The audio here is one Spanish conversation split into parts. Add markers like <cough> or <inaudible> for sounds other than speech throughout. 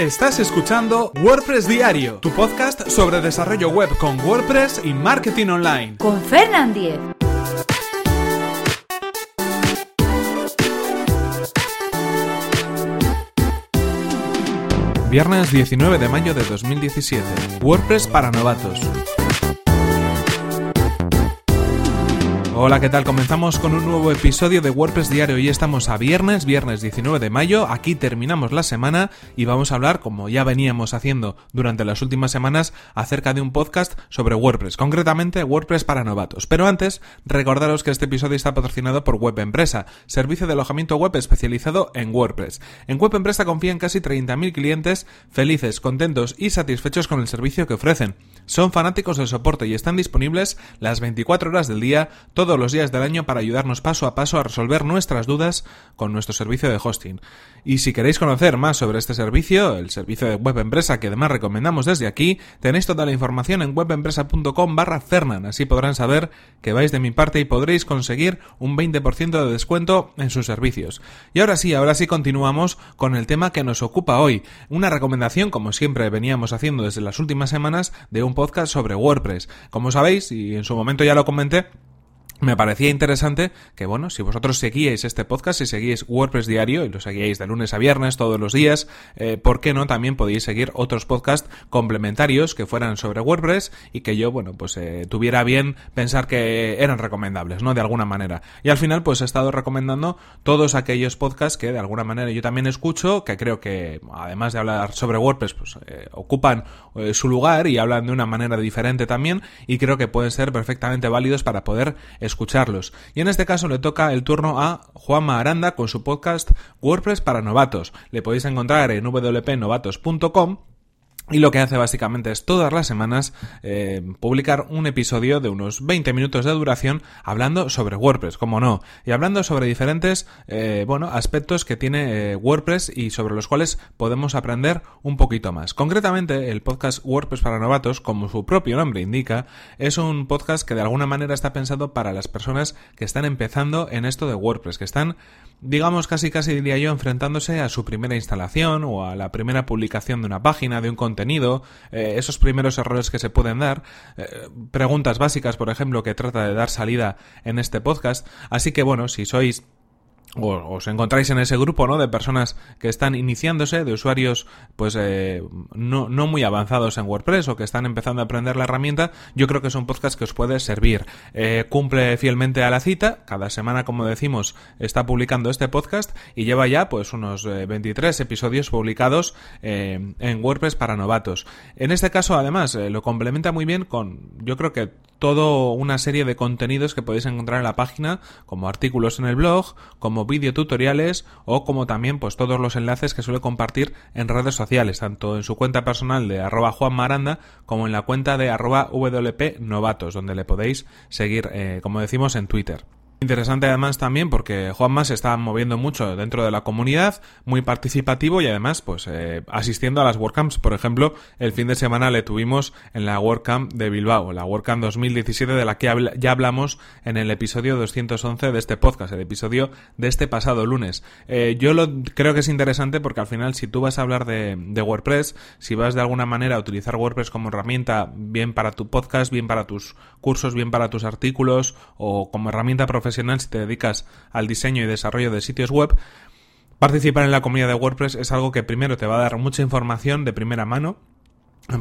Estás escuchando WordPress Diario, tu podcast sobre desarrollo web con WordPress y marketing online. Con Fernand Diez. Viernes 19 de mayo de 2017. WordPress para novatos. Hola, ¿qué tal? Comenzamos con un nuevo episodio de WordPress Diario. Hoy estamos a viernes, viernes 19 de mayo. Aquí terminamos la semana y vamos a hablar, como ya veníamos haciendo durante las últimas semanas, acerca de un podcast sobre WordPress, concretamente WordPress para novatos. Pero antes, recordaros que este episodio está patrocinado por Web Empresa, servicio de alojamiento web especializado en WordPress. En Web Empresa confían casi 30.000 clientes felices, contentos y satisfechos con el servicio que ofrecen. Son fanáticos del soporte y están disponibles las 24 horas del día, todos los días del año para ayudarnos paso a paso a resolver nuestras dudas con nuestro servicio de hosting. Y si queréis conocer más sobre este servicio, el servicio de web empresa que además recomendamos desde aquí, tenéis toda la información en webempresa.com barra Fernan, así podrán saber que vais de mi parte y podréis conseguir un 20% de descuento en sus servicios. Y ahora sí, ahora sí continuamos con el tema que nos ocupa hoy, una recomendación como siempre veníamos haciendo desde las últimas semanas de un podcast sobre WordPress. Como sabéis, y en su momento ya lo comenté, me parecía interesante que, bueno, si vosotros seguíais este podcast, si seguíais WordPress Diario y lo seguíais de lunes a viernes todos los días, eh, ¿por qué no también podéis seguir otros podcasts complementarios que fueran sobre WordPress y que yo, bueno, pues eh, tuviera bien pensar que eran recomendables, ¿no? De alguna manera. Y al final, pues he estado recomendando todos aquellos podcasts que de alguna manera yo también escucho, que creo que, además de hablar sobre WordPress, pues eh, ocupan su lugar y hablan de una manera diferente también y creo que pueden ser perfectamente válidos para poder escucharlos. Y en este caso le toca el turno a Juanma Aranda con su podcast WordPress para novatos. Le podéis encontrar en wpnovatos.com y lo que hace básicamente es todas las semanas eh, publicar un episodio de unos 20 minutos de duración hablando sobre WordPress, como no, y hablando sobre diferentes eh, bueno, aspectos que tiene eh, WordPress y sobre los cuales podemos aprender un poquito más. Concretamente, el podcast WordPress para novatos, como su propio nombre indica, es un podcast que de alguna manera está pensado para las personas que están empezando en esto de WordPress, que están digamos casi casi diría yo enfrentándose a su primera instalación o a la primera publicación de una página, de un contenido, eh, esos primeros errores que se pueden dar, eh, preguntas básicas, por ejemplo, que trata de dar salida en este podcast. Así que bueno, si sois os encontráis en ese grupo ¿no? de personas que están iniciándose, de usuarios pues eh, no, no, muy avanzados en WordPress o que están empezando a aprender la herramienta, yo creo que es un podcast que os puede servir. Eh, cumple fielmente a la cita, cada semana como decimos está publicando este podcast y lleva ya pues unos 23 eh, episodios publicados en WordPress para novatos. En este caso además lo complementa muy bien con yo creo que toda una serie de contenidos que podéis encontrar en la página como artículos en el blog, como vídeo tutoriales o como también pues todos los enlaces que suele compartir en redes sociales, tanto en su cuenta personal de arroba Juan Maranda como en la cuenta de arroba WP Novatos, donde le podéis seguir, eh, como decimos, en Twitter. Interesante además también porque Juanma se está moviendo mucho dentro de la comunidad, muy participativo y además pues eh, asistiendo a las WordCamps. Por ejemplo, el fin de semana le tuvimos en la WordCamp de Bilbao, la WordCamp 2017 de la que ya hablamos en el episodio 211 de este podcast, el episodio de este pasado lunes. Eh, yo lo creo que es interesante porque al final si tú vas a hablar de, de WordPress, si vas de alguna manera a utilizar WordPress como herramienta bien para tu podcast, bien para tus cursos, bien para tus artículos o como herramienta profesional, si te dedicas al diseño y desarrollo de sitios web, participar en la comunidad de WordPress es algo que primero te va a dar mucha información de primera mano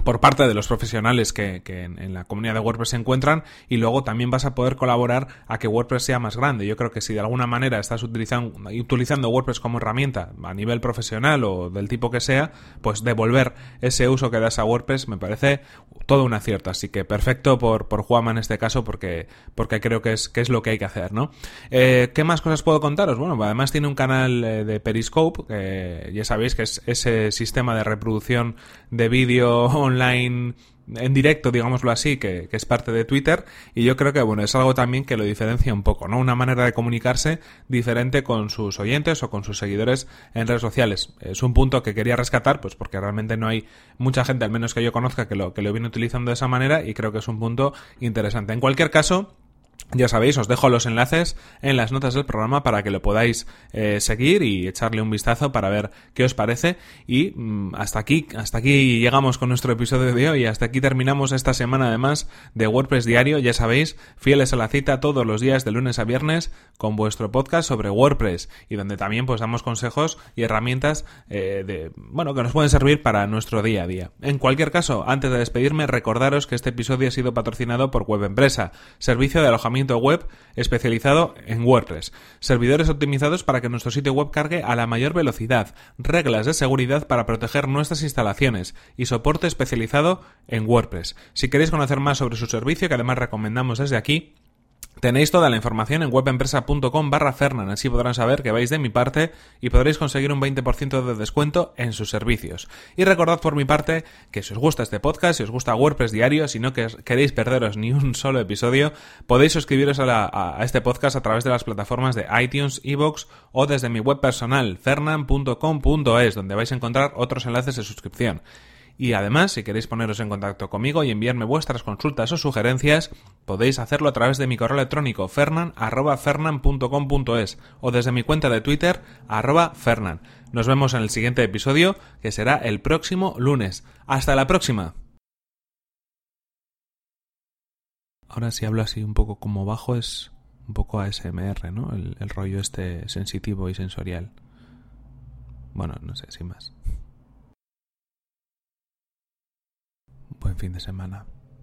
por parte de los profesionales que, en, la comunidad de WordPress se encuentran y luego también vas a poder colaborar a que WordPress sea más grande. Yo creo que si de alguna manera estás utilizando, utilizando WordPress como herramienta a nivel profesional o del tipo que sea, pues devolver ese uso que das a WordPress me parece todo un acierto. Así que perfecto por, por Juanma en este caso porque, porque creo que es, que es lo que hay que hacer, ¿no? Eh, ¿Qué más cosas puedo contaros? Bueno, además tiene un canal eh, de Periscope, que ya sabéis que es ese sistema de reproducción de vídeo <laughs> online en directo, digámoslo así, que, es parte de Twitter, y yo creo que bueno, es algo también que lo diferencia un poco, ¿no? Una manera de comunicarse diferente con sus oyentes o con sus seguidores en redes sociales. Es un punto que quería rescatar, pues porque realmente no hay mucha gente, al menos que yo conozca, que lo, que lo viene utilizando de esa manera, y creo que es un punto interesante. En cualquier caso, Ya sabéis, os dejo los enlaces en las notas del programa para que lo podáis eh, seguir y echarle un vistazo para ver qué os parece. Y mm, hasta aquí, hasta aquí llegamos con nuestro episodio de hoy. Hasta aquí terminamos esta semana además de WordPress Diario. Ya sabéis, fieles a la cita todos los días de lunes a viernes con vuestro podcast sobre WordPress y donde también pues damos consejos y herramientas eh, de bueno que nos pueden servir para nuestro día a día. En cualquier caso, antes de despedirme, recordaros que este episodio ha sido patrocinado por Web Empresa, servicio de alojamiento web especializado en WordPress, servidores optimizados para que nuestro sitio web cargue a la mayor velocidad, reglas de seguridad para proteger nuestras instalaciones y soporte especializado en WordPress. Si queréis conocer más sobre su servicio, que además recomendamos desde aquí, Tenéis toda la información en webempresa.com barra Fernan, así podrán saber que vais de mi parte y podréis conseguir un 20% de descuento en sus servicios. Y recordad por mi parte que si os gusta este podcast, si os gusta WordPress diario, si no queréis perderos ni un solo episodio, podéis suscribiros a, a este podcast a través de las plataformas de iTunes, Evox o desde mi web personal, fernan.com.es, donde vais a encontrar otros enlaces de suscripción. Y además, si queréis poneros en contacto conmigo y enviarme vuestras consultas o sugerencias, podéis hacerlo a través de mi correo electrónico fernan.fernan.com.es o desde mi cuenta de Twitter fernan. Nos vemos en el siguiente episodio, que será el próximo lunes. ¡Hasta la próxima! Ahora si hablo así un poco como bajo es un poco ASMR, ¿no? El, el rollo este sensitivo y sensorial. Bueno, no sé, sin más. Fin de semana.